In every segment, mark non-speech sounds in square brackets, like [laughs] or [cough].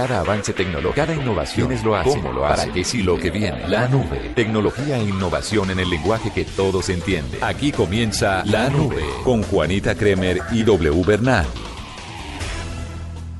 Cada avance tecnológico, cada innovación es lo hace, cómo lo hace, para que si lo que viene, la nube, tecnología e innovación en el lenguaje que todos entienden. Aquí comienza La Nube con Juanita Kremer y W Bernal.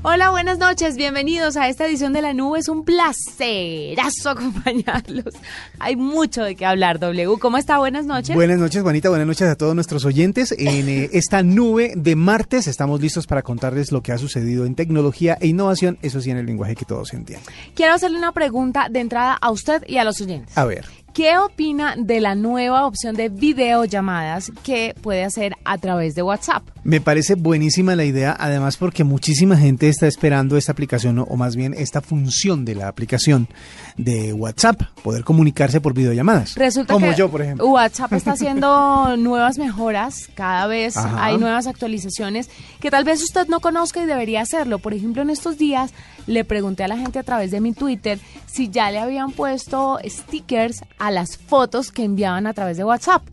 Hola, buenas noches, bienvenidos a esta edición de La Nube. Es un placerazo [laughs] acompañarlos. Hay mucho de qué hablar, W. ¿Cómo está? Buenas noches. Buenas noches, Juanita. Buenas noches a todos nuestros oyentes. En eh, [laughs] esta nube de martes estamos listos para contarles lo que ha sucedido en tecnología e innovación, eso sí en el lenguaje que todos entienden. Quiero hacerle una pregunta de entrada a usted y a los oyentes. A ver. ¿Qué opina de la nueva opción de videollamadas que puede hacer a través de WhatsApp? Me parece buenísima la idea, además porque muchísima gente está esperando esta aplicación o más bien esta función de la aplicación de WhatsApp, poder comunicarse por videollamadas. Resulta como que yo, por ejemplo. WhatsApp está haciendo [laughs] nuevas mejoras, cada vez Ajá. hay nuevas actualizaciones que tal vez usted no conozca y debería hacerlo. Por ejemplo, en estos días le pregunté a la gente a través de mi Twitter si ya le habían puesto stickers a las fotos que enviaban a través de WhatsApp.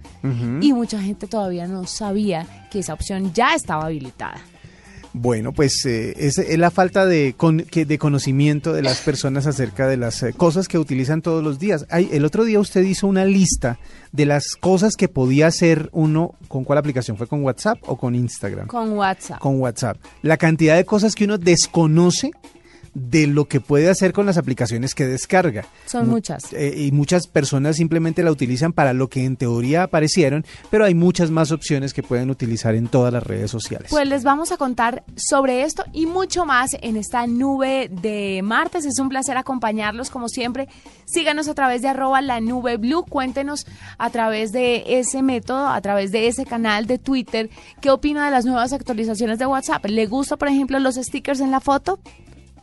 Y mucha gente todavía no sabía que esa opción ya estaba habilitada. Bueno, pues eh, es, es la falta de, con- que- de conocimiento de las personas acerca de las eh, cosas que utilizan todos los días. Ay, el otro día usted hizo una lista de las cosas que podía hacer uno, ¿con cuál aplicación? ¿Fue con WhatsApp o con Instagram? Con WhatsApp. Con WhatsApp. La cantidad de cosas que uno desconoce de lo que puede hacer con las aplicaciones que descarga. Son Mu- muchas. eh, y muchas personas simplemente la utilizan para lo que en teoría aparecieron, pero hay muchas más opciones que pueden utilizar en todas las redes sociales. Pues les vamos a contar sobre esto y mucho más en esta nube de martes. Es un placer acompañarlos como siempre. Síganos a través de arroba la nube blue. Cuéntenos a través de ese método, a través de ese canal de Twitter, qué opina de las nuevas actualizaciones de WhatsApp. ¿Le gusta, por ejemplo, los stickers en la foto?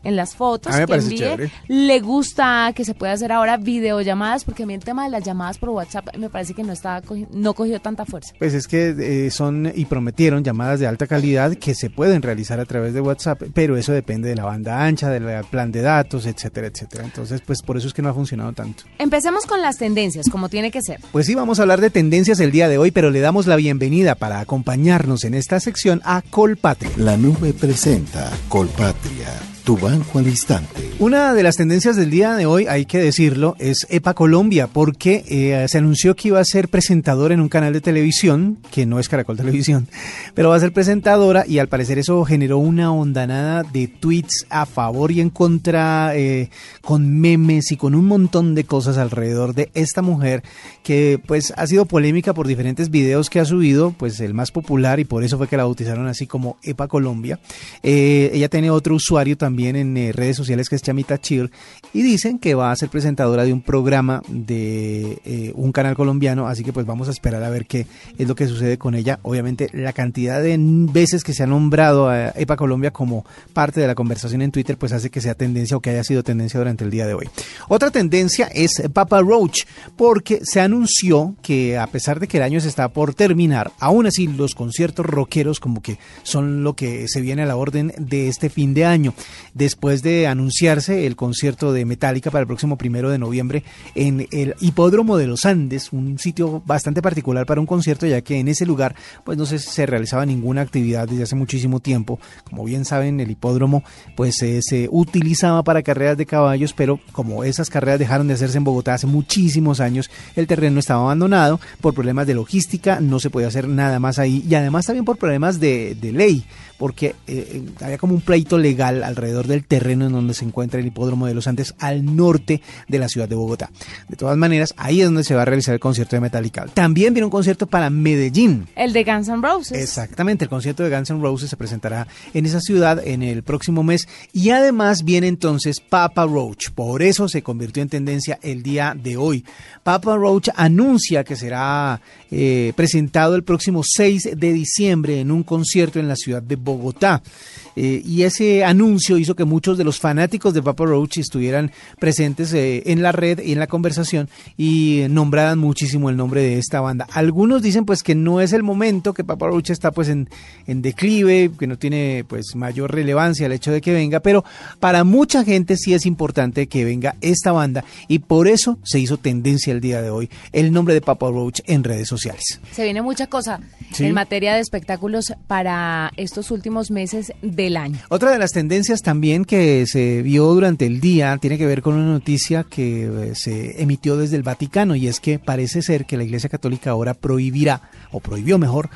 En las fotos A mí me que envíe. chévere. Le gusta que se pueda hacer ahora videollamadas, porque a mí el tema de las llamadas por WhatsApp me parece que no está cogi- no cogió tanta fuerza. Pues es que eh, son y prometieron llamadas de alta calidad que se pueden realizar a través de WhatsApp, pero eso depende de la banda ancha, del plan de datos, etcétera, etcétera. Entonces, pues por eso es que no ha funcionado tanto. Empecemos con las tendencias, como tiene que ser. Pues sí, vamos a hablar de tendencias el día de hoy, pero le damos la bienvenida para acompañarnos en esta sección a Colpatria. La nube presenta Colpatria, tu banco al instante. Una de las tendencias del día de hoy, hay que decirlo, es EPA Colombia, porque eh, se anunció que iba a ser presentadora en un canal de televisión, que no es Caracol Televisión, [laughs] pero va a ser presentadora y al parecer eso generó una ondanada de tweets a favor y en contra, eh, con memes y con un montón de cosas alrededor de esta mujer que pues ha sido polémica por diferentes videos que ha subido, pues el más popular y por eso fue que la bautizaron así como EPA Colombia. Eh, ella tiene otro usuario también en eh, redes sociales que es Chamita Chir y dicen que va a ser presentadora de un programa de eh, un canal colombiano, así que pues vamos a esperar a ver qué es lo que sucede con ella. Obviamente la cantidad de veces que se ha nombrado a EPA Colombia como parte de la conversación en Twitter pues hace que sea tendencia o que haya sido tendencia durante el día de hoy. Otra tendencia es Papa Roach porque se anunció que a pesar de que el año se está por terminar, aún así los conciertos rockeros como que son lo que se viene a la orden de este fin de año. Después de anunciarse el concierto de Metallica para el próximo primero de noviembre en el Hipódromo de los Andes, un sitio bastante particular para un concierto, ya que en ese lugar pues no se, se realizaba ninguna actividad desde hace muchísimo tiempo. Como bien saben, el hipódromo pues eh, se utilizaba para carreras de caballos, pero como esas carreras dejaron de hacerse en Bogotá hace muchísimos años, el terreno estaba abandonado por problemas de logística, no se podía hacer nada más ahí y además también por problemas de, ley porque eh, había como un pleito legal alrededor del terreno en donde se encuentra el hipódromo de los Andes al norte de la ciudad de Bogotá. De todas maneras, ahí es donde se va a realizar el concierto de Metallica. También viene un concierto para Medellín. El de Guns N' Roses. Exactamente, el concierto de Guns N' Roses se presentará en esa ciudad en el próximo mes y además viene entonces Papa Roach. Por eso se convirtió en tendencia el día de hoy. Papa Roach anuncia que será eh, presentado el próximo 6 de diciembre en un concierto en la ciudad de Bogotá. Eh, y ese anuncio hizo que muchos de los fanáticos de Papa Roach estuvieran presentes eh, en la red y en la conversación y nombraran muchísimo el nombre de esta banda. Algunos dicen pues que no es el momento, que Papa Roach está pues en, en declive, que no tiene pues mayor relevancia el hecho de que venga, pero para mucha gente sí es importante que venga esta banda y por eso se hizo tendencia el día de hoy el nombre de Papa Roach en redes sociales. Se viene mucha cosa Sí. en materia de espectáculos para estos últimos meses del año. Otra de las tendencias también también que se vio durante el día tiene que ver con una noticia que eh, se emitió desde el Vaticano y es que parece ser que la Iglesia Católica ahora prohibirá, o prohibió mejor,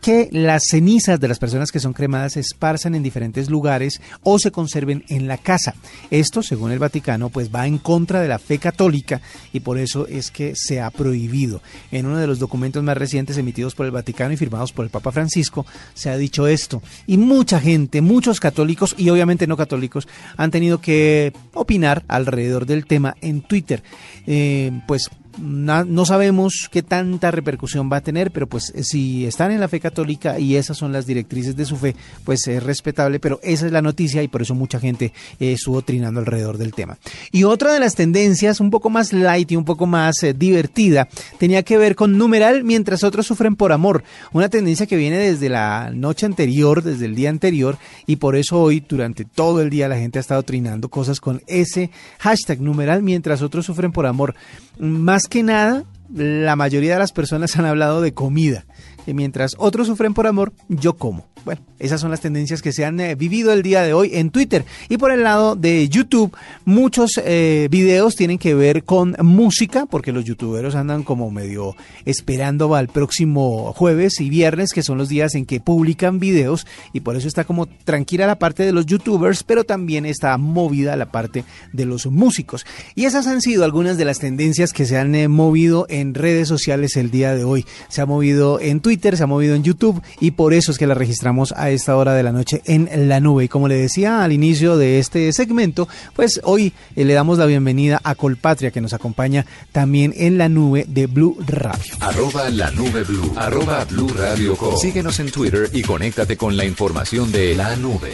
que las cenizas de las personas que son cremadas se esparzan en diferentes lugares o se conserven en la casa. Esto, según el Vaticano, pues va en contra de la fe católica y por eso es que se ha prohibido. En uno de los documentos más recientes emitidos por el Vaticano y firmados por el Papa Francisco, se ha dicho esto. Y mucha gente, muchos católicos y obviamente no católicos, han tenido que opinar alrededor del tema en Twitter. Eh, pues no sabemos qué tanta repercusión va a tener, pero pues si están en la fe católica y esas son las directrices de su fe, pues es respetable, pero esa es la noticia y por eso mucha gente eh, estuvo trinando alrededor del tema. Y otra de las tendencias, un poco más light y un poco más eh, divertida, tenía que ver con numeral mientras otros sufren por amor, una tendencia que viene desde la noche anterior, desde el día anterior, y por eso hoy durante todo el día la gente ha estado trinando cosas con ese hashtag numeral mientras otros sufren por amor. Más que nada, la mayoría de las personas han hablado de comida. Y mientras otros sufren por amor, yo como. Bueno, esas son las tendencias que se han eh, vivido el día de hoy en Twitter. Y por el lado de YouTube, muchos eh, videos tienen que ver con música, porque los youtuberos andan como medio esperando al próximo jueves y viernes, que son los días en que publican videos. Y por eso está como tranquila la parte de los youtubers, pero también está movida la parte de los músicos. Y esas han sido algunas de las tendencias que se han eh, movido en redes sociales el día de hoy. Se ha movido en Twitter, se ha movido en YouTube y por eso es que la registramos a esta hora de la noche en la nube. Y como le decía al inicio de este segmento, pues hoy eh, le damos la bienvenida a Colpatria que nos acompaña también en la nube de Blue Radio. Arroba la nube Blue, arroba Blue Radio Síguenos en Twitter y conéctate con la información de la nube.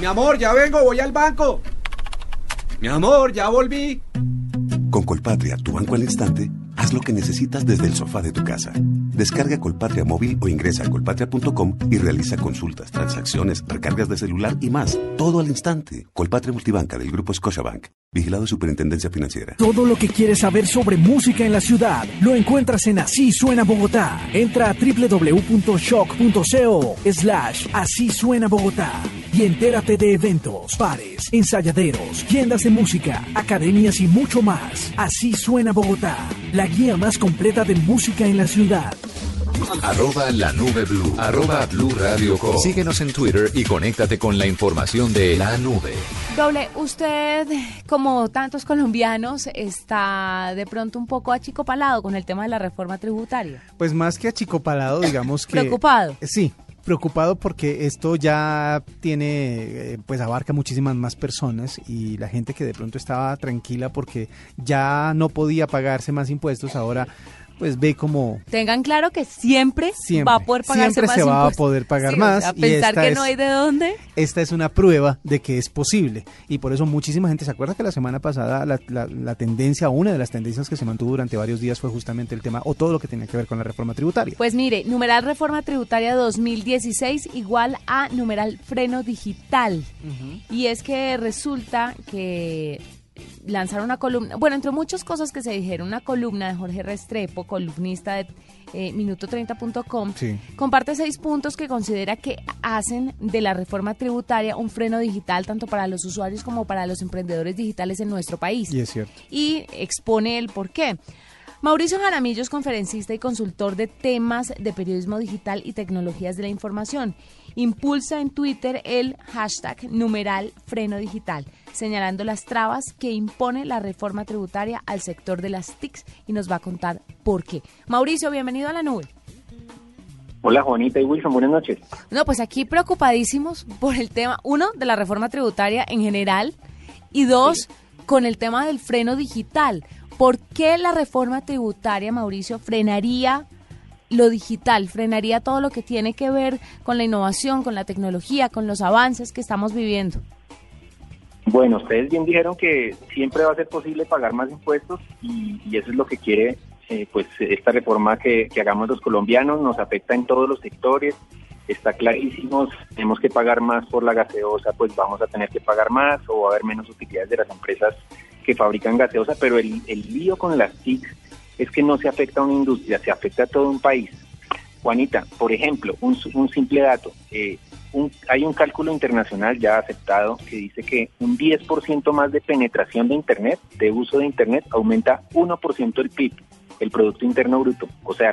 Mi amor, ya vengo, voy al banco. Mi amor, ya volví. Con Colpatria, tu banco al instante Haz lo que necesitas desde el sofá de tu casa. Descarga Colpatria móvil o ingresa a colpatria.com y realiza consultas, transacciones, recargas de celular y más, todo al instante. Colpatria Multibanca del Grupo Scotiabank. Vigilado Superintendencia Financiera. Todo lo que quieres saber sobre música en la ciudad lo encuentras en Así Suena Bogotá. Entra a www.shock.co slash Así Suena Bogotá y entérate de eventos, pares, ensayaderos, tiendas de música, academias y mucho más. Así Suena Bogotá, guía más completa de música en la ciudad. Arroba la nube blue. Arroba blue radio Síguenos en Twitter y conéctate con la información de la nube. Doble, usted, como tantos colombianos, está de pronto un poco achicopalado con el tema de la reforma tributaria. Pues más que achicopalado, digamos que... Preocupado. Sí, preocupado porque esto ya tiene, eh, pues abarca muchísimas más personas y la gente que de pronto estaba tranquila porque ya no podía pagarse más impuestos, ahora pues ve como... Tengan claro que siempre, va a poder pagarse siempre se va a poder pagar más. a pensar que no hay de dónde. Esta es una prueba de que es posible y por eso muchísima gente se acuerda que la semana pasada la, la, tendencia, una de las tendencias que se mantuvo durante varios días fue justamente el tema o todo lo que tenía que ver con la reforma tributaria. Pues mire, numeral reforma tributaria 2016 igual a numeral freno digital. Y es que resulta que lanzaron una columna, bueno, entre muchas cosas que se dijeron, una columna de Jorge Restrepo, columnista de eh, minuto30.com, comparte seis puntos que considera que hacen de la reforma tributaria un freno digital tanto para los usuarios como para los emprendedores digitales en nuestro país. Y es cierto. Y expone el por qué. Mauricio Jaramillo es conferencista y consultor de temas de periodismo digital y tecnologías de la información. Impulsa en Twitter el hashtag numeral freno digital, señalando las trabas que impone la reforma tributaria al sector de las TICs y nos va a contar por qué. Mauricio, bienvenido a la nube. Hola Juanita y Wilson, buenas noches. No, pues aquí preocupadísimos por el tema, uno, de la reforma tributaria en general y dos, con el tema del freno digital. ¿Por qué la reforma tributaria, Mauricio, frenaría lo digital, frenaría todo lo que tiene que ver con la innovación, con la tecnología, con los avances que estamos viviendo? Bueno, ustedes bien dijeron que siempre va a ser posible pagar más impuestos y, eso es lo que quiere eh, pues esta reforma que, hagamos los colombianos, nos afecta en todos los sectores, está clarísimo, tenemos que pagar más por la gaseosa, pues vamos a tener que pagar más o va a haber menos utilidades de las empresas que fabrican gaseosa, pero el, el lío con las TIC es que no se afecta a una industria, se afecta a todo un país. Juanita, por ejemplo, un, simple dato, eh, hay un cálculo internacional ya aceptado que dice que un 10% más de penetración de Internet, de uso de Internet, aumenta 1% el PIB, el Producto Interno Bruto. O sea,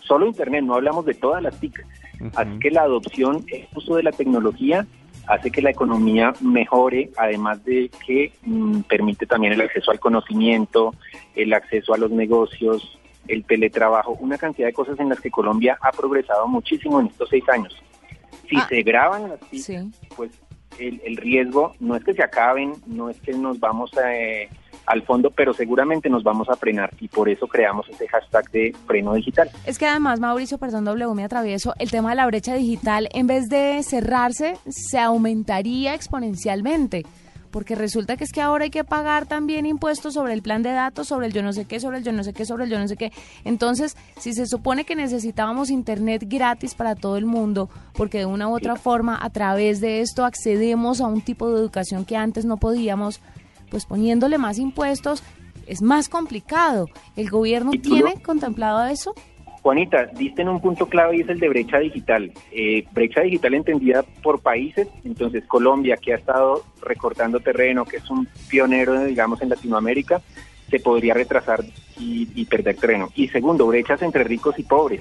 solo Internet, no hablamos de todas las TIC. Así que la adopción, el uso de la tecnología hace que la economía mejore, además de que mm, permite también el acceso al conocimiento, el acceso a los negocios, el teletrabajo, una cantidad de cosas en las que Colombia ha progresado muchísimo en estos seis años. Si ah, se graban las pues el, el, riesgo no es que se acaben, no es que nos vamos a, eh, al fondo, pero seguramente nos vamos a frenar y por eso creamos ese hashtag de freno digital. Es que además, Mauricio, perdón, W me atravieso, el tema de la brecha digital, en vez de cerrarse, se aumentaría exponencialmente porque resulta que es que ahora hay que pagar también impuestos sobre el plan de datos, sobre el yo no sé qué, sobre el yo no sé qué, sobre el yo no sé qué. Entonces, si se supone que necesitábamos internet gratis para todo el mundo, porque de una u otra forma a través de esto accedemos a un tipo de educación que antes no podíamos, pues poniéndole más impuestos es más complicado. ¿El gobierno tiene contemplado eso? Juanita, diste en un punto clave y es el de brecha digital. Eh, brecha digital entendida por países, entonces Colombia, que ha estado recortando terreno, que es un pionero, digamos, en Latinoamérica, se podría retrasar y, perder terreno. Y segundo, brechas entre ricos y pobres.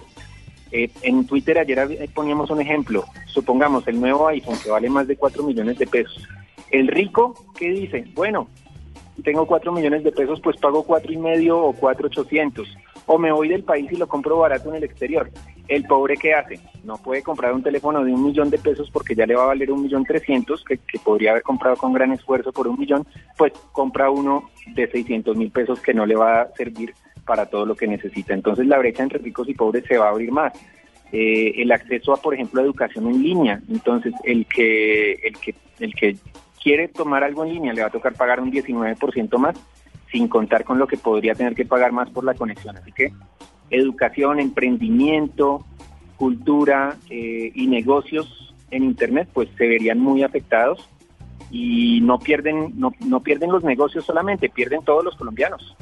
Eh, en Twitter ayer poníamos un ejemplo. Supongamos el nuevo iPhone que vale más de 4 millones de pesos. El rico, ¿qué dice? Bueno, tengo 4 millones de pesos, pues pago cuatro y medio o 4,800 o me voy del país y lo compro barato en el exterior. El pobre ¿qué hace? No puede comprar un teléfono de un millón de pesos porque ya le va a valer un millón trescientos, que, podría haber comprado con gran esfuerzo por un millón, pues compra uno de 600 mil pesos que no le va a servir para todo lo que necesita. Entonces la brecha entre ricos y pobres se va a abrir más. Eh, el acceso a, por ejemplo, a educación en línea. Entonces, el que, el que, el que quiere tomar algo en línea le va a tocar pagar un 19% más sin contar con lo que podría tener que pagar más por la conexión. Así que educación, emprendimiento, cultura eh, y negocios en Internet pues se verían muy afectados y no pierden, no, no pierden los negocios solamente, pierden todos los colombianos.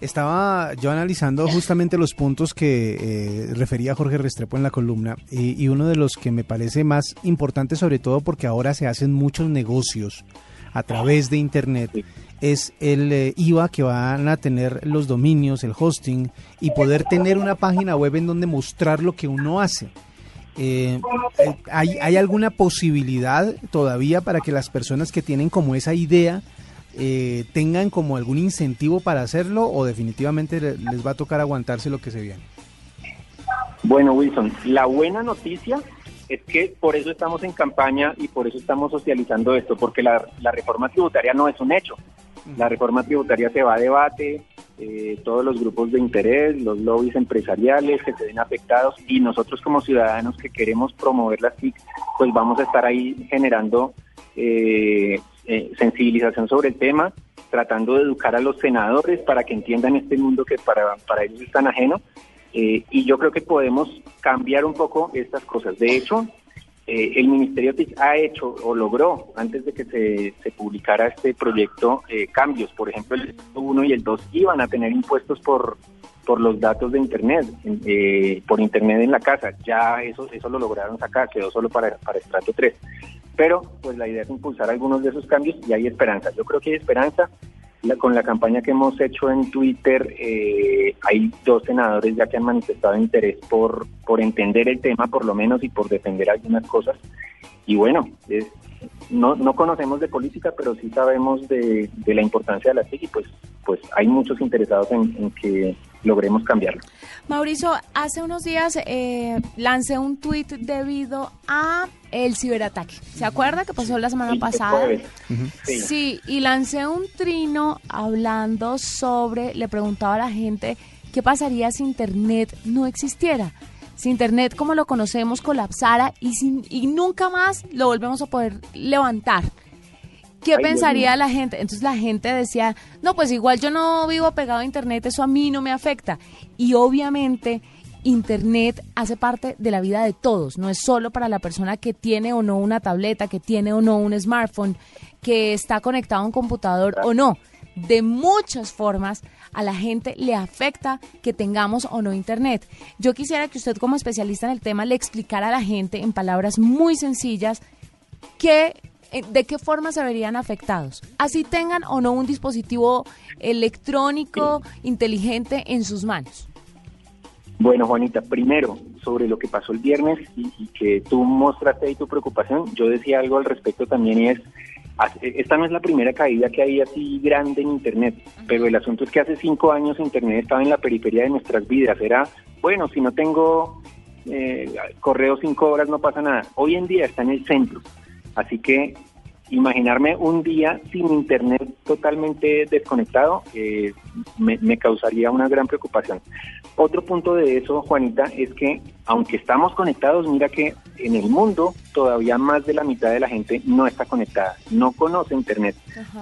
Estaba yo analizando justamente los puntos que eh, refería Jorge Restrepo en la columna y, uno de los que me parece más importante sobre todo porque ahora se hacen muchos negocios a través de Internet es el eh, IVA que van a tener los dominios, el hosting y poder tener una página web en donde mostrar lo que uno hace. Eh, eh, ¿hay, ¿hay, alguna posibilidad todavía para que las personas que tienen como esa idea tengan como algún incentivo para hacerlo o definitivamente les va a tocar aguantarse lo que se viene? Bueno, Wilson, la buena noticia es que por eso estamos en campaña y por eso estamos socializando esto, porque la, la reforma tributaria no es un hecho. La reforma tributaria se va a debate, eh, todos los grupos de interés, los lobbies empresariales que se ven afectados y nosotros como ciudadanos que queremos promover las TIC, pues vamos a estar ahí generando eh, eh, sensibilización sobre el tema, tratando de educar a los senadores para que entiendan este mundo que para, para ellos es tan ajeno. y yo creo que podemos cambiar un poco estas cosas. De hecho, eh, el Ministerio ha hecho o logró, antes de que se, publicara este proyecto, eh, cambios. Por ejemplo, el 1 y el 2 iban a tener impuestos por, por los datos de Internet, eh, por Internet en la casa. Ya eso, eso lo lograron sacar, quedó solo para, para estrato 3. Pero pues la idea es impulsar algunos de esos cambios y hay esperanza. Yo creo que hay esperanza con la campaña que hemos hecho en Twitter, eh, hay dos senadores ya que han manifestado interés por, por entender el tema, por lo menos, y por defender algunas cosas. Y bueno, no, no conocemos de política, pero sí sabemos de, la importancia de la TIC y pues, pues hay muchos interesados en que logremos cambiarlo. Mauricio, hace unos días eh, lancé un tuit debido a el ciberataque. ¿Se acuerda que pasó la semana pasada? sí. y lancé un trino hablando sobre, le preguntaba a la gente qué pasaría si Internet no existiera. Si Internet como lo conocemos colapsara y, sin, y nunca más lo volvemos a poder levantar. ¿Qué pensaría la gente? Entonces la gente decía, no, pues igual yo no vivo pegado a Internet, eso a mí no me afecta. Y obviamente Internet hace parte de la vida de todos, no es solo para la persona que tiene o no una tableta, que tiene o no un smartphone, que está conectado a un computador o no. de muchas formas a la gente le afecta que tengamos o no internet. Yo quisiera que usted como especialista en el tema le explicara a la gente en palabras muy sencillas qué de qué forma se verían afectados, así tengan o no un dispositivo electrónico inteligente en sus manos. Bueno, Juanita, primero, sobre lo que pasó el viernes y, que tú mostraste ahí tu preocupación, yo decía algo al respecto también y es, esta no es la primera caída que hay así grande en Internet, pero el asunto es que hace cinco años Internet estaba en la periferia de nuestras vidas, era, bueno, si no tengo eh, correo cinco horas no pasa nada, hoy en día está en el centro, así que imaginarme un día sin internet totalmente desconectado eh, me, causaría una gran preocupación. Otro punto de eso, Juanita, es que aunque estamos conectados, mira que en el mundo todavía más de la mitad de la gente no está conectada, no conoce internet.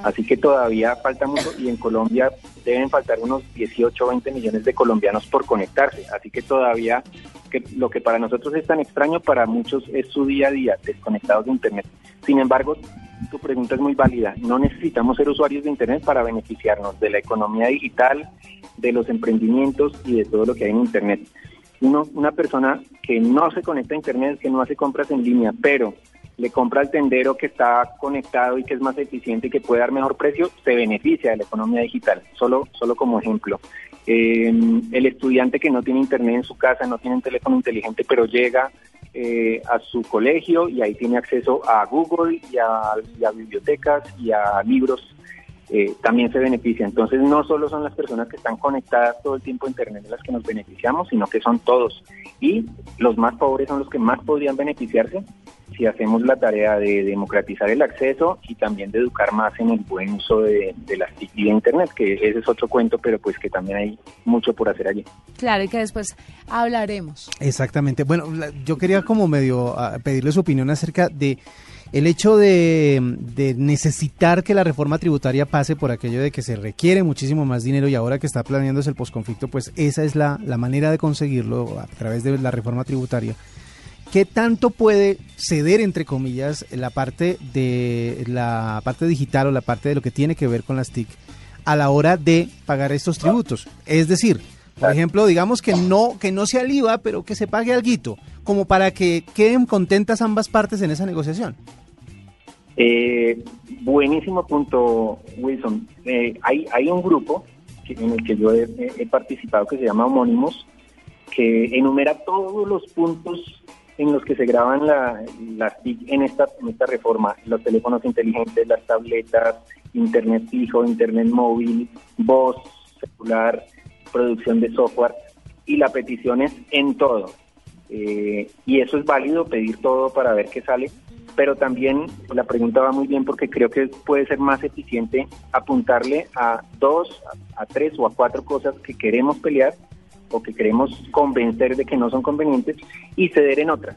Así que todavía falta mucho y en Colombia deben faltar unos 18 o 20 millones de colombianos por conectarse. Así que todavía que lo que para nosotros es tan extraño, para muchos es su día a día, desconectados de internet. Sin embargo, tu pregunta es muy válida. No necesitamos ser usuarios de Internet para beneficiarnos de la economía digital, de los emprendimientos y de todo lo que hay en Internet. una persona que no se conecta a Internet, que no hace compras en línea, pero le compra al tendero que está conectado y que es más eficiente y que puede dar mejor precio, se beneficia de la economía digital. Solo, solo como ejemplo. Eh, el estudiante que no tiene internet en su casa, no tiene un teléfono inteligente, pero llega eh, a su colegio y ahí tiene acceso a Google y a, bibliotecas y a libros, eh, también se beneficia. Entonces no solo son las personas que están conectadas todo el tiempo a Internet las que nos beneficiamos, sino que son todos. Y los más pobres son los que más podrían beneficiarse si hacemos la tarea de democratizar el acceso y también de educar más en el buen uso de, de las TIC y de Internet, que ese es otro cuento, pero pues que también hay mucho por hacer allí. Claro, y que después hablaremos. Exactamente. Bueno, yo quería como medio ah, pedirle su opinión acerca de el hecho de, necesitar que la reforma tributaria pase por aquello de que se requiere muchísimo más dinero y ahora que está planeándose el posconflicto, pues esa es la, la manera de conseguirlo a través de la reforma tributaria. ¿Qué tanto puede ceder, entre comillas, la parte de la parte digital o la parte de lo que tiene que ver con las TIC a la hora de pagar estos tributos? Es decir, por ejemplo, digamos que no que no sea el IVA, pero que se pague algo, como para que queden contentas ambas partes en esa negociación. Eh, buenísimo punto, Wilson. Eh, hay, hay un grupo en el que yo he, participado que se llama Homónimos, que enumera todos los puntos en los que se graban las TIC en esta, en esta reforma, los teléfonos inteligentes, las tabletas, internet fijo, internet móvil, voz, celular, producción de software y la petición es en todo. Eh, y eso es válido, pedir todo para ver qué sale, pero también la pregunta va muy bien porque creo que puede ser más eficiente apuntarle a dos, a tres o a cuatro cosas que queremos pelear o que queremos convencer de que no son convenientes y ceder en otra.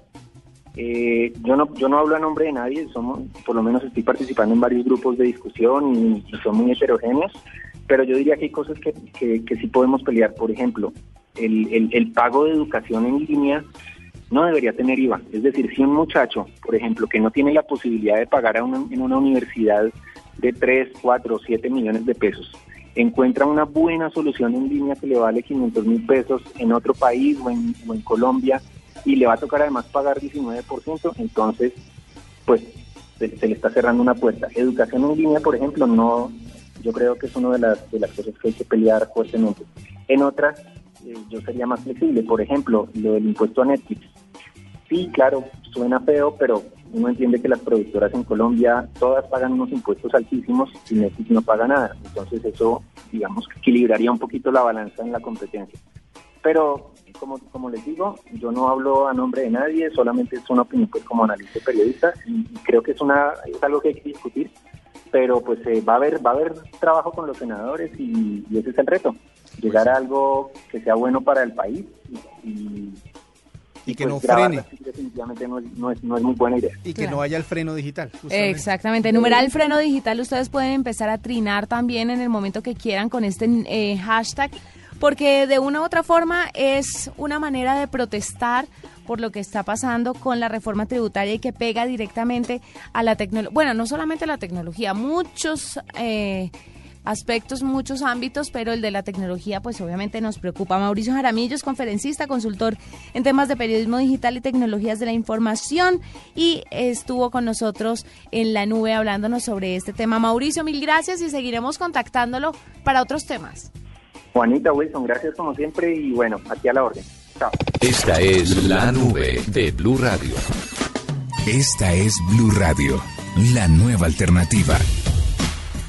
Eh, yo no yo no hablo a nombre de nadie, somos por lo menos estoy participando en varios grupos de discusión y, son muy heterogéneos, pero yo diría que hay cosas que, que, sí podemos pelear. Por ejemplo, el, el, pago de educación en línea no debería tener IVA. Es decir, si un muchacho, por ejemplo, que no tiene la posibilidad de pagar a en una universidad de 3, 4 o 7 millones de pesos, encuentra una buena solución en línea que le vale 500 mil pesos en otro país o en, Colombia y le va a tocar además pagar 19%, entonces pues se, le está cerrando una puerta. Educación en línea, por ejemplo, no, yo creo que es una de las, de las cosas que hay que pelear fuertemente. En otras, eh, yo sería más flexible, por ejemplo, lo del impuesto a Netflix. Sí, claro, suena feo, pero uno entiende que las productoras en Colombia todas pagan unos impuestos altísimos y Netflix no paga nada. Entonces eso, digamos, equilibraría un poquito la balanza en la competencia. Pero, como, como les digo, yo no hablo a nombre de nadie, solamente es una opinión pues como analista y periodista y creo que es, una, es algo que hay que discutir, pero pues eh, va, a haber, va a haber trabajo con los senadores y, ese es el reto, llegar a algo que sea bueno para el país y y que pues no frene. Definitivamente no es, muy buena idea. Y que no haya el freno digital. Exactamente. Numeral freno digital, ustedes pueden empezar a trinar también en el momento que quieran con este eh, hashtag, porque de una u otra forma es una manera de protestar por lo que está pasando con la reforma tributaria y que pega directamente a la tecnología. Bueno, no solamente a la tecnología, muchos... Eh, aspectos, muchos ámbitos, pero el de la tecnología pues obviamente nos preocupa. Mauricio Jaramillo es conferencista, consultor en temas de periodismo digital y tecnologías de la información y estuvo con nosotros en la nube hablándonos sobre este tema. Mauricio, mil gracias y seguiremos contactándolo para otros temas. Juanita Wilson, gracias como siempre y bueno, aquí a la orden. Chao. Esta es la nube de Blue Radio. Esta es Blue Radio, la nueva alternativa.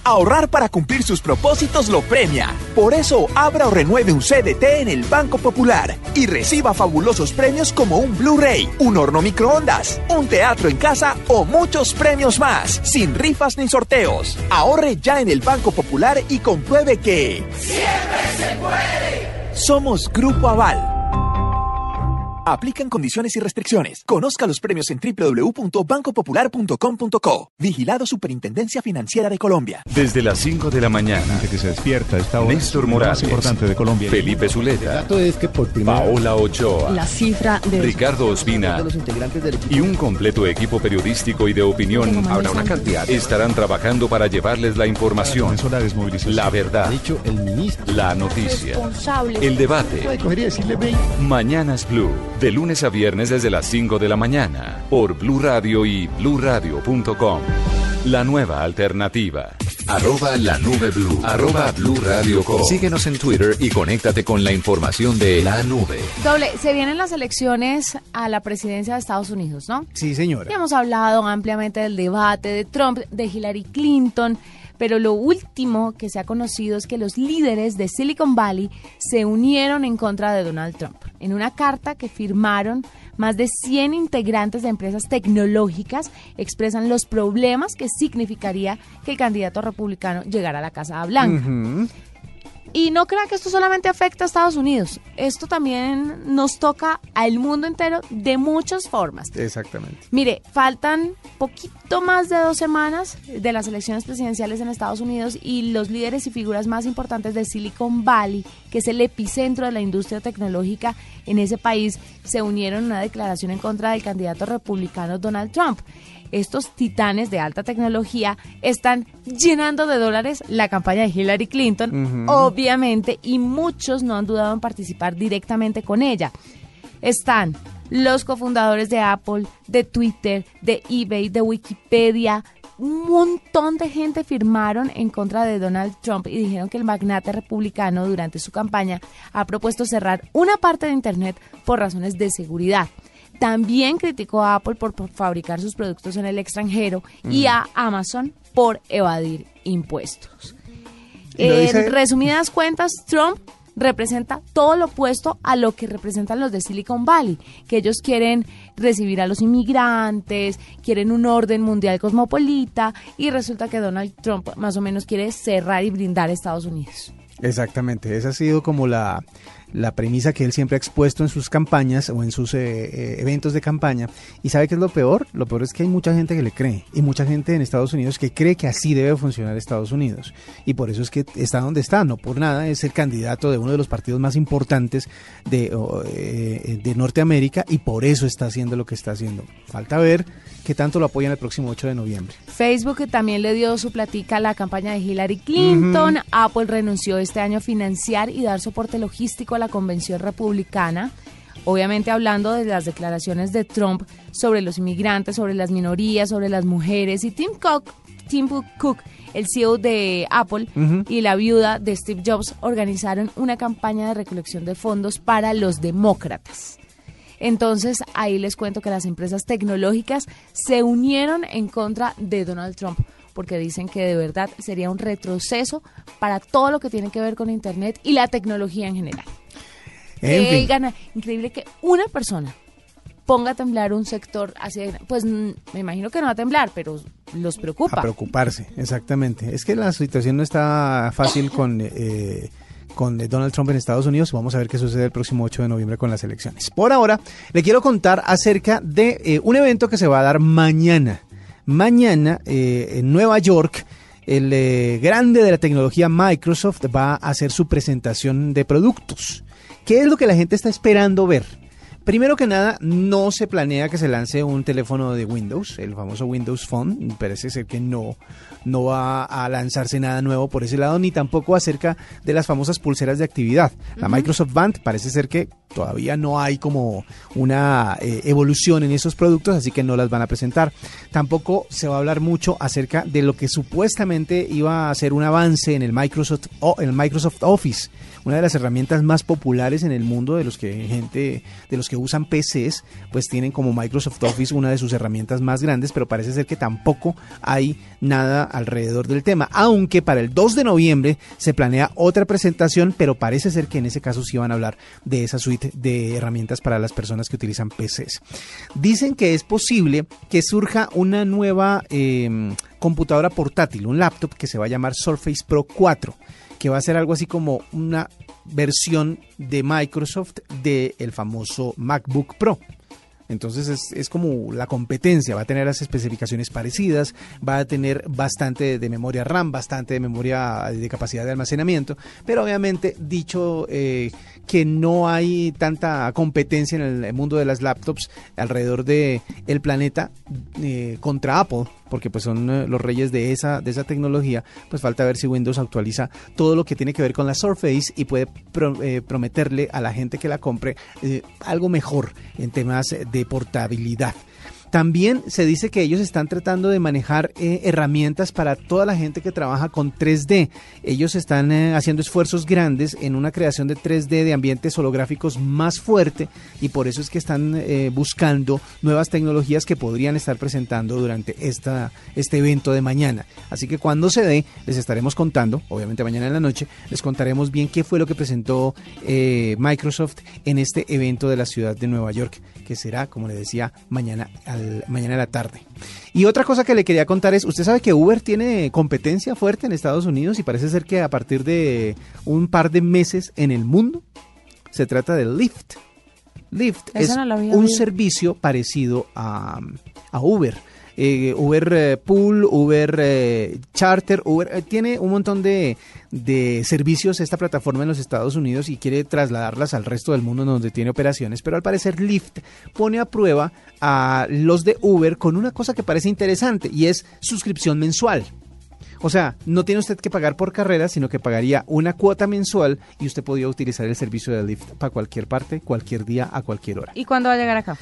Ahorrar para cumplir sus propósitos lo premia. Por eso, abra o renueve un CDT en el Banco Popular y reciba fabulosos premios como un Blu-ray, un horno microondas, un teatro en casa o muchos premios más, sin rifas ni sorteos. Ahorre ya en el Banco Popular y compruebe que... ¡Siempre se puede! Somos Grupo Aval Aplican condiciones y restricciones. Conozca los premios en www.bancopopular.com.co. Vigilado Superintendencia Financiera de Colombia. Desde las 5 de la mañana. que se despierta esta hora. Néstor Morales. Más importante de Colombia. Felipe Zuleta. El dato es que por primera Paola Ochoa. La cifra de Ricardo Ospina. Y un completo equipo periodístico y de opinión. Habrá una cantidad. Estarán trabajando para llevarles la información. la. La verdad. Dicho el ministro. La noticia. El debate. Mañanas Blue. De lunes a viernes desde las 5 de la mañana. Por Blue Radio y bluradio.com. La nueva alternativa. Arroba la nube blue. Arroba Blue Radio Com. Síguenos en Twitter y conéctate con la información de la nube. Doble, se vienen las elecciones a la presidencia de Estados Unidos, ¿no? Sí, señora. Ya hemos hablado ampliamente del debate de Trump, de Hillary Clinton, pero lo último que se ha conocido es que los líderes de Silicon Valley se unieron en contra de Donald Trump. En una carta que firmaron, más de 100 integrantes de empresas tecnológicas expresan los problemas que significaría que el candidato republicano llegara a la Casa Blanca. Y no crean que esto solamente afecta a Estados Unidos, esto también nos toca al mundo entero de muchas formas. Exactamente. Mire, faltan poquito más de dos semanas de las elecciones presidenciales en Estados Unidos y los líderes y figuras más importantes de Silicon Valley, que es el epicentro de la industria tecnológica en ese país, se unieron en una declaración en contra del candidato republicano Donald Trump. Estos titanes de alta tecnología están llenando de dólares la campaña de Hillary Clinton, obviamente, y muchos no han dudado en participar directamente con ella están los cofundadores de Apple, de Twitter, de eBay, de Wikipedia. Un montón de gente firmaron en contra de Donald Trump y dijeron que el magnate republicano durante su campaña ha propuesto cerrar una parte de Internet por razones de seguridad. También criticó a Apple por, fabricar sus productos en el extranjero y a Amazon por evadir impuestos. En resumidas cuentas, Trump representa todo lo opuesto a lo que representan los de Silicon Valley, que ellos quieren recibir a los inmigrantes, quieren un orden mundial cosmopolita y resulta que Donald Trump más o menos quiere cerrar y brindar a Estados Unidos. Exactamente, esa ha sido como la, la premisa que él siempre ha expuesto en sus campañas o en sus eh, eh, eventos de campaña. ¿Y sabe qué es lo peor? Lo peor es que hay mucha gente que le cree y mucha gente en Estados Unidos que cree que así debe funcionar Estados Unidos. Y por eso es que está donde está, no por nada, es el candidato de uno de los partidos más importantes de, eh, de Norteamérica y por eso está haciendo lo que está haciendo. Falta ver qué tanto lo apoyan el próximo 8 de noviembre. Facebook también le dio su platica a la campaña de Hillary Clinton. Apple renunció este año a financiar y dar soporte logístico a la convención republicana. Obviamente hablando de las declaraciones de Trump sobre los inmigrantes, sobre las minorías, sobre las mujeres. Y Tim Cook, Tim Cook el CEO de Apple y la viuda de Steve Jobs organizaron una campaña de recolección de fondos para los demócratas. Entonces ahí les cuento que las empresas tecnológicas se unieron en contra de Donald Trump porque dicen que de verdad sería un retroceso para todo lo que tiene que ver con Internet y la tecnología en general. En fin. gana- increíble que una persona ponga a temblar un sector así, de- pues mm, me imagino que no va a temblar, pero los preocupa. A preocuparse, exactamente. Es que la situación no está fácil con, eh, con Donald Trump en Estados Unidos. Vamos a ver qué sucede el próximo 8 de noviembre con las elecciones. Por ahora, le quiero contar acerca de eh, un evento que se va a dar mañana. Mañana eh, en Nueva York. El eh, grande de la tecnología Microsoft va a hacer su presentación de productos. ¿Qué es lo que la gente está esperando ver? Primero que nada, no se planea que se lance un teléfono de Windows, el famoso Windows Phone. Parece ser que no, no va a lanzarse nada nuevo por ese lado, ni tampoco acerca de las famosas pulseras de actividad. La Microsoft Band parece ser que todavía no hay como una eh, evolución en esos productos, así que no las van a presentar. Tampoco se va a hablar mucho acerca de lo que supuestamente iba a ser un avance en el Microsoft, o- el Microsoft Office una de las herramientas más populares en el mundo de los que gente de los que usan PCs pues tienen como Microsoft Office una de sus herramientas más grandes pero parece ser que tampoco hay nada alrededor del tema aunque para el 2 de noviembre se planea otra presentación pero parece ser que en ese caso sí van a hablar de esa suite de herramientas para las personas que utilizan PCs dicen que es posible que surja una nueva eh, computadora portátil un laptop que se va a llamar Surface Pro 4 que va a ser algo así como una versión de Microsoft del el famoso MacBook Pro. Entonces es, como la competencia, va a tener las especificaciones parecidas, va a tener bastante de memoria RAM, bastante de memoria de capacidad de almacenamiento, pero obviamente dicho eh, que no hay tanta competencia en el mundo de las laptops alrededor de el planeta eh, contra Apple, porque pues son eh, los reyes de esa, de esa tecnología, pues falta ver si Windows actualiza todo lo que tiene que ver con la Surface y puede eh, prometerle a la gente que la compre eh, algo mejor en temas de portabilidad. También se dice que ellos están tratando de manejar eh, herramientas para toda la gente que trabaja con 3D. Ellos están eh, haciendo esfuerzos grandes en una creación de 3D de ambientes holográficos más fuerte y por eso es que están eh, buscando nuevas tecnologías que podrían estar presentando durante esta, este evento de mañana. Así que cuando se dé, les estaremos contando, obviamente mañana en la noche, les contaremos bien qué fue lo que presentó Microsoft en este evento de la ciudad de Nueva York, que será, como le decía, mañana, al, mañana a la tarde. Y otra cosa que le quería contar es, usted sabe que Uber tiene competencia fuerte en Estados Unidos y parece ser que a partir de un par de meses en el mundo se trata de Lyft. Lyft Eso es no un servicio parecido a, a Uber. Eh, Uber eh, Pool, Uber eh, Charter, Uber eh, tiene un montón de, de servicios esta plataforma en los Estados Unidos y quiere trasladarlas al resto del mundo donde tiene operaciones, pero al parecer Lyft pone a prueba a los de Uber con una cosa que parece interesante y es suscripción mensual. O sea, no tiene usted que pagar por carrera, sino que pagaría una cuota mensual y usted podría utilizar el servicio de Lyft para cualquier parte, cualquier día, a cualquier hora. ¿Y cuándo va a llegar acá?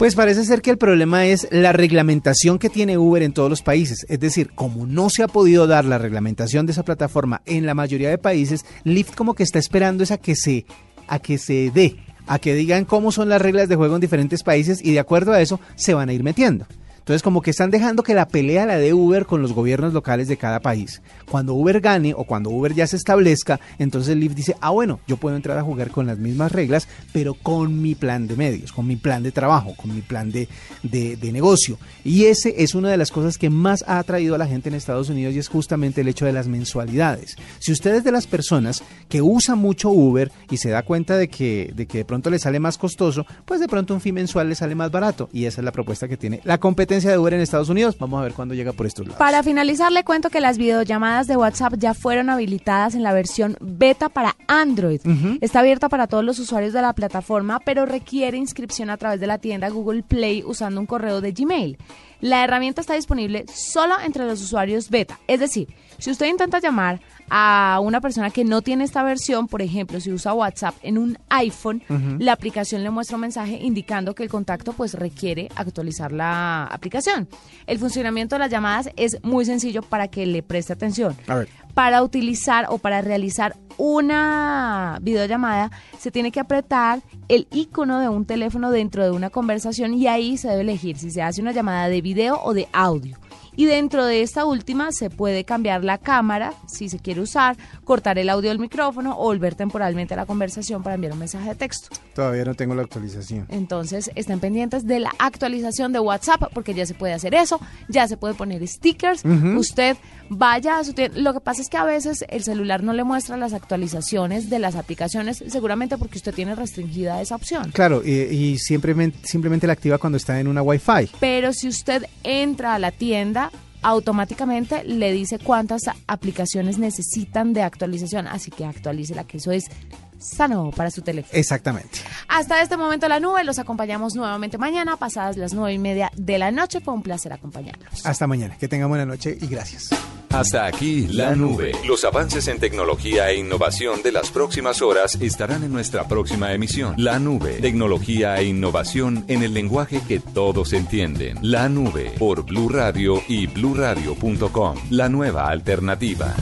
Pues parece ser que el problema es la reglamentación que tiene Uber en todos los países. Es decir, como no se ha podido dar la reglamentación de esa plataforma en la mayoría de países, Lyft como que está esperando es a que se, a que se dé, a que digan cómo son las reglas de juego en diferentes países y de acuerdo a eso se van a ir metiendo. Entonces como que están dejando que la pelea la de Uber con los gobiernos locales de cada país. Cuando Uber gane o cuando Uber ya se establezca, entonces Lyft dice, ah bueno, yo puedo entrar a jugar con las mismas reglas, pero con mi plan de medios, con mi plan de trabajo, con mi plan de, de, negocio. Y ese es una de las cosas que más ha atraído a la gente en Estados Unidos y es justamente el hecho de las mensualidades. Si usted es de las personas que usa mucho Uber y se da cuenta de que, de que de pronto le sale más costoso, pues de pronto un fee mensual le sale más barato. Y esa es la propuesta que tiene la competencia de Uber en Estados Unidos. Vamos a ver cuándo llega por estos lados. Para finalizar, le cuento que las videollamadas de WhatsApp ya fueron habilitadas en la versión beta para Android. Está abierta para todos los usuarios de la plataforma, pero requiere inscripción a través de la tienda Google Play usando un correo de Gmail. La herramienta está disponible solo entre los usuarios beta. Es decir, si usted intenta llamar a una persona que no tiene esta versión, por ejemplo, si usa WhatsApp en un iPhone, la aplicación le muestra un mensaje indicando que el contacto pues requiere actualizar la aplicación. El funcionamiento de las llamadas es muy sencillo para que le preste atención. A ver. Para utilizar o para realizar una videollamada se tiene que apretar el icono de un teléfono dentro de una conversación y ahí se debe elegir si se hace una llamada de video o de audio. Y dentro de esta última se puede cambiar la cámara si se quiere usar, cortar el audio del micrófono o volver temporalmente a la conversación para enviar un mensaje de texto. Todavía no tengo la actualización. Entonces estén pendientes de la actualización de WhatsApp porque ya se puede hacer eso, ya se puede poner stickers. Usted vaya a su tienda. Lo que pasa es que a veces el celular no le muestra las actualizaciones de las aplicaciones, seguramente porque usted tiene restringida esa opción. Claro, y, y simplemente, simplemente la activa cuando está en una Wi-Fi. Pero si usted entra a la tienda, automáticamente le dice cuántas aplicaciones necesitan de actualización, así que actualícela, que eso es sano para su teléfono. Exactamente. Hasta este momento la nube, los acompañamos nuevamente mañana, pasadas las nueve y media de la noche. Fue un placer acompañarlos. Hasta mañana. Que tengan buena noche y gracias. Hasta aquí la nube. Los avances en tecnología e innovación de las próximas horas estarán en nuestra próxima emisión. La nube. Tecnología e innovación en el lenguaje que todos entienden. La nube por Blue Radio y bluradio.com. La nueva alternativa.